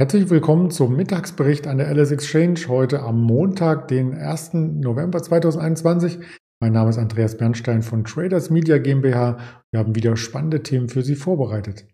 Herzlich willkommen zum Mittagsbericht an der LS Exchange heute am Montag, den 1. November 2021. Mein Name ist Andreas Bernstein von Traders Media GmbH. Wir haben wieder spannende Themen für Sie vorbereitet.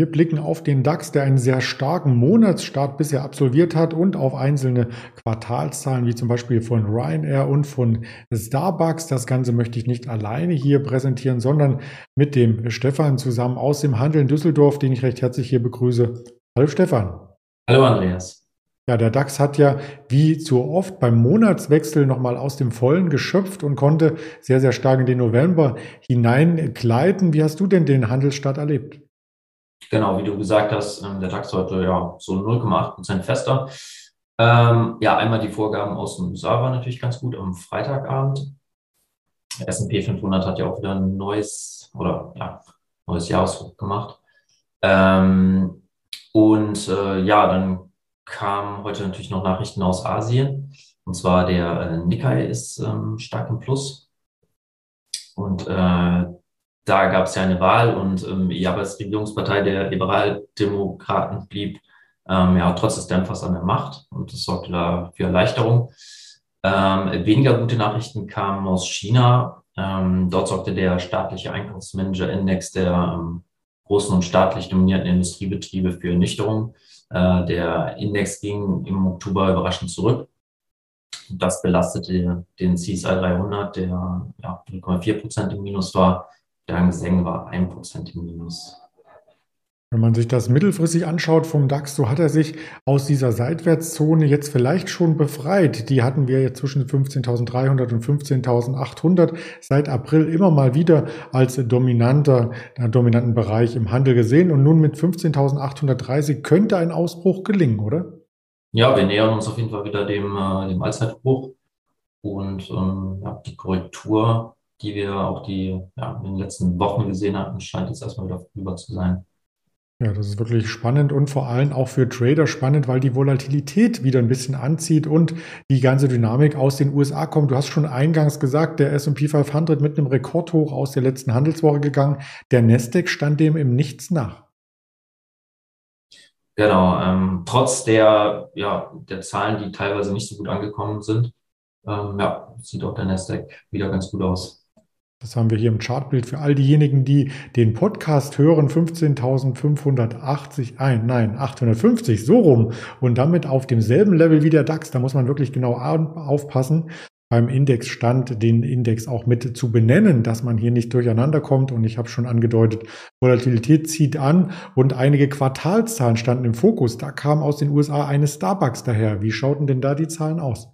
Wir blicken auf den DAX, der einen sehr starken Monatsstart bisher absolviert hat und auf einzelne Quartalszahlen, wie zum Beispiel von Ryanair und von Starbucks. Das Ganze möchte ich nicht alleine hier präsentieren, sondern mit dem Stefan zusammen aus dem Handel in Düsseldorf, den ich recht herzlich hier begrüße. Hallo Stefan. Hallo Andreas. Ja, der DAX hat ja wie zu oft beim Monatswechsel nochmal aus dem Vollen geschöpft und konnte sehr, sehr stark in den November hineingleiten. Wie hast du denn den Handelsstart erlebt? Genau, wie du gesagt hast, ähm, der DAX heute ja so 0,8 Prozent fester. Ähm, ja, einmal die Vorgaben aus dem USA war natürlich ganz gut am Freitagabend. S&P 500 hat ja auch wieder ein neues oder ja, neues Jahreshoch gemacht. Ähm, und äh, ja, dann kamen heute natürlich noch Nachrichten aus Asien. Und zwar der äh, Nikkei ist ähm, stark im Plus. Und äh, da gab es ja eine Wahl und ähm, ja, Regierungspartei der Liberaldemokraten blieb ähm, ja trotz des Dämpfers an der Macht und das sorgte da für Erleichterung. Ähm, weniger gute Nachrichten kamen aus China. Ähm, dort sorgte der staatliche Einkaufsmanager-Index der ähm, großen und staatlich dominierten Industriebetriebe für Ernüchterung. Äh, der Index ging im Oktober überraschend zurück. Das belastete den CSI 300, der ja, 0,4 Prozent im Minus war. Der Seng war 1% im Minus. Wenn man sich das mittelfristig anschaut vom DAX, so hat er sich aus dieser Seitwärtszone jetzt vielleicht schon befreit. Die hatten wir jetzt zwischen 15.300 und 15.800 seit April immer mal wieder als dominanter, dominanten Bereich im Handel gesehen. Und nun mit 15.830 könnte ein Ausbruch gelingen, oder? Ja, wir nähern uns auf jeden Fall wieder dem, äh, dem Allzeitbruch. Und ähm, ja, die Korrektur die wir auch die ja, in den letzten Wochen gesehen hatten, scheint jetzt erstmal wieder vorüber zu sein. Ja, das ist wirklich spannend und vor allem auch für Trader spannend, weil die Volatilität wieder ein bisschen anzieht und die ganze Dynamik aus den USA kommt. Du hast schon eingangs gesagt, der S&P 500 mit einem Rekordhoch aus der letzten Handelswoche gegangen. Der Nasdaq stand dem im Nichts nach. Genau, ähm, trotz der, ja, der Zahlen, die teilweise nicht so gut angekommen sind, ähm, ja, sieht auch der Nasdaq wieder ganz gut aus. Das haben wir hier im Chartbild für all diejenigen, die den Podcast hören. 15.580, ein, nein, 850, so rum. Und damit auf demselben Level wie der DAX. Da muss man wirklich genau aufpassen, beim Indexstand den Index auch mit zu benennen, dass man hier nicht durcheinander kommt. Und ich habe schon angedeutet, Volatilität zieht an und einige Quartalszahlen standen im Fokus. Da kam aus den USA eine Starbucks daher. Wie schauten denn da die Zahlen aus?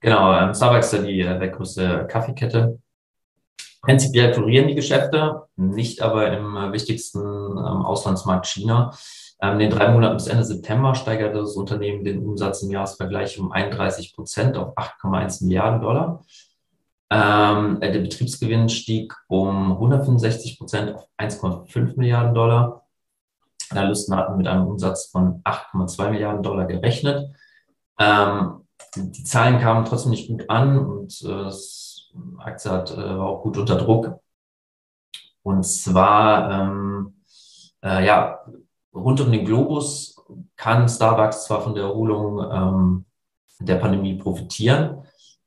Genau, ähm, Starbucks ist ja die äh, größte Kaffeekette Prinzipiell florieren die Geschäfte, nicht aber im wichtigsten ähm, Auslandsmarkt China. Ähm, in den drei Monaten bis Ende September steigerte das Unternehmen den Umsatz im Jahresvergleich um 31 Prozent auf 8,1 Milliarden Dollar. Ähm, der Betriebsgewinn stieg um 165 Prozent auf 1,5 Milliarden Dollar. Analysten hatten mit einem Umsatz von 8,2 Milliarden Dollar gerechnet. Die Zahlen kamen trotzdem nicht gut an und äh, es Aktie hat, äh, war auch gut unter Druck. Und zwar, ähm, äh, ja, rund um den Globus kann Starbucks zwar von der Erholung ähm, der Pandemie profitieren,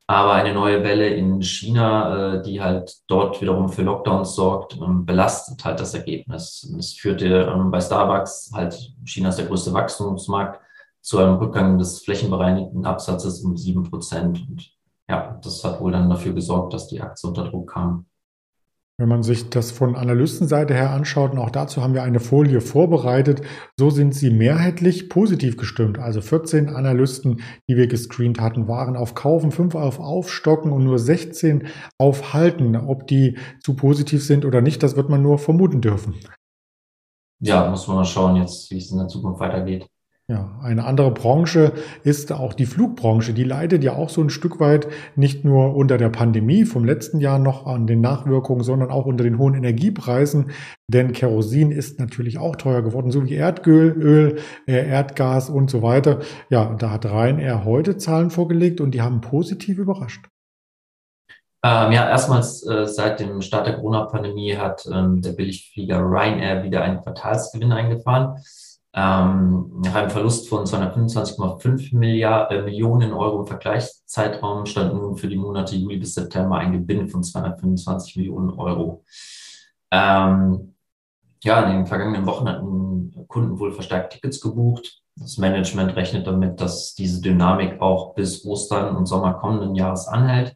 aber eine neue Welle in China, äh, die halt dort wiederum für Lockdowns sorgt, ähm, belastet halt das Ergebnis. Es führte ähm, bei Starbucks halt, China ist der größte Wachstumsmarkt, zu einem Rückgang des flächenbereinigten Absatzes um sieben Prozent. Und ja, das hat wohl dann dafür gesorgt, dass die Aktie unter Druck kam. Wenn man sich das von Analystenseite her anschaut, und auch dazu haben wir eine Folie vorbereitet, so sind sie mehrheitlich positiv gestimmt. Also 14 Analysten, die wir gescreent hatten, waren auf Kaufen, 5 auf Aufstocken und nur 16 auf Halten. Ob die zu positiv sind oder nicht, das wird man nur vermuten dürfen. Ja, muss man mal schauen jetzt, wie es in der Zukunft weitergeht. Ja, eine andere Branche ist auch die Flugbranche. Die leidet ja auch so ein Stück weit nicht nur unter der Pandemie vom letzten Jahr noch an den Nachwirkungen, sondern auch unter den hohen Energiepreisen. Denn Kerosin ist natürlich auch teuer geworden, so wie Erdöl, Öl, äh, Erdgas und so weiter. Ja, da hat Ryanair heute Zahlen vorgelegt und die haben positiv überrascht. Ähm, ja, erstmals äh, seit dem Start der Corona-Pandemie hat ähm, der Billigflieger Ryanair wieder einen Quartalsgewinn eingefahren. Ähm, nach einem Verlust von 225,5 Milliarden, äh, Millionen Euro im Vergleichszeitraum stand nun für die Monate Juli bis September ein Gewinn von 225 Millionen Euro. Ähm, ja, in den vergangenen Wochen hatten Kunden wohl verstärkt Tickets gebucht. Das Management rechnet damit, dass diese Dynamik auch bis Ostern und Sommer kommenden Jahres anhält.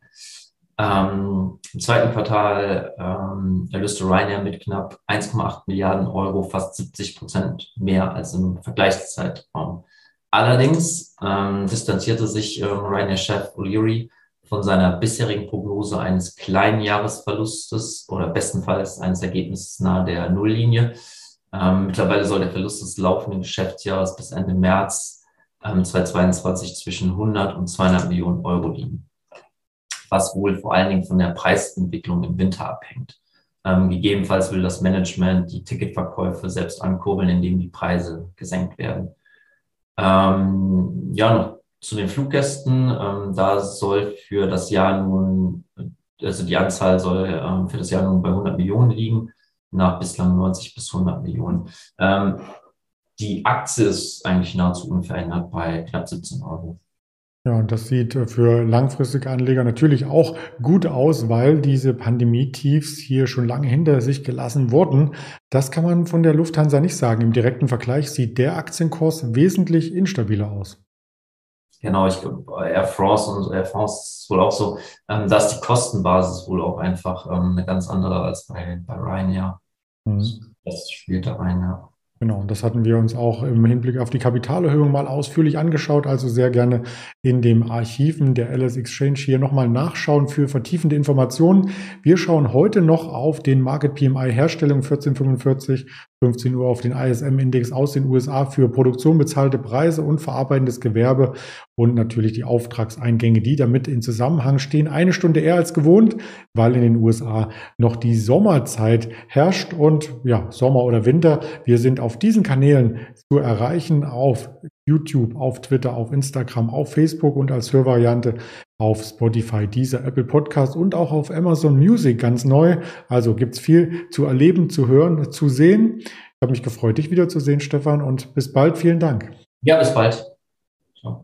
Ähm, Im zweiten Quartal ähm, erlöste Ryanair mit knapp 1,8 Milliarden Euro fast 70 Prozent mehr als im Vergleichszeitraum. Allerdings ähm, distanzierte sich ähm, Ryanair-Chef O'Leary von seiner bisherigen Prognose eines kleinen Jahresverlustes oder bestenfalls eines Ergebnisses nahe der Nulllinie. Ähm, mittlerweile soll der Verlust des laufenden Geschäftsjahres bis Ende März ähm, 2022 zwischen 100 und 200 Millionen Euro liegen was wohl vor allen Dingen von der Preisentwicklung im Winter abhängt. Ähm, gegebenenfalls will das Management die Ticketverkäufe selbst ankurbeln, indem die Preise gesenkt werden. Ähm, ja, noch zu den Fluggästen. Ähm, da soll für das Jahr nun, also die Anzahl soll ähm, für das Jahr nun bei 100 Millionen liegen, nach bislang 90 bis 100 Millionen. Ähm, die Aktie ist eigentlich nahezu unverändert bei knapp 17 Euro. Ja, und das sieht für langfristige Anleger natürlich auch gut aus, weil diese Pandemie-Tiefs hier schon lange hinter sich gelassen wurden. Das kann man von der Lufthansa nicht sagen. Im direkten Vergleich sieht der Aktienkurs wesentlich instabiler aus. Genau, ich glaube, Air France und Air France ist wohl auch so. Ähm, da ist die Kostenbasis wohl auch einfach ähm, eine ganz andere als bei, bei Ryanair. Mhm. Das spielt da rein, ja. Genau, das hatten wir uns auch im Hinblick auf die Kapitalerhöhung mal ausführlich angeschaut. Also sehr gerne in dem Archiven der LS Exchange hier nochmal nachschauen für vertiefende Informationen. Wir schauen heute noch auf den Market PMI Herstellung 1445 15 Uhr auf den ISM-Index aus den USA für Produktion bezahlte Preise und verarbeitendes Gewerbe und natürlich die Auftragseingänge, die damit in Zusammenhang stehen. Eine Stunde eher als gewohnt, weil in den USA noch die Sommerzeit herrscht und ja, Sommer oder Winter. Wir sind auf diesen Kanälen zu erreichen auf YouTube, auf Twitter, auf Instagram, auf Facebook und als Hörvariante auf Spotify, dieser Apple Podcast und auch auf Amazon Music ganz neu. Also gibt's viel zu erleben, zu hören, zu sehen. Ich habe mich gefreut, dich wiederzusehen, Stefan, und bis bald. Vielen Dank. Ja, bis bald. Ciao.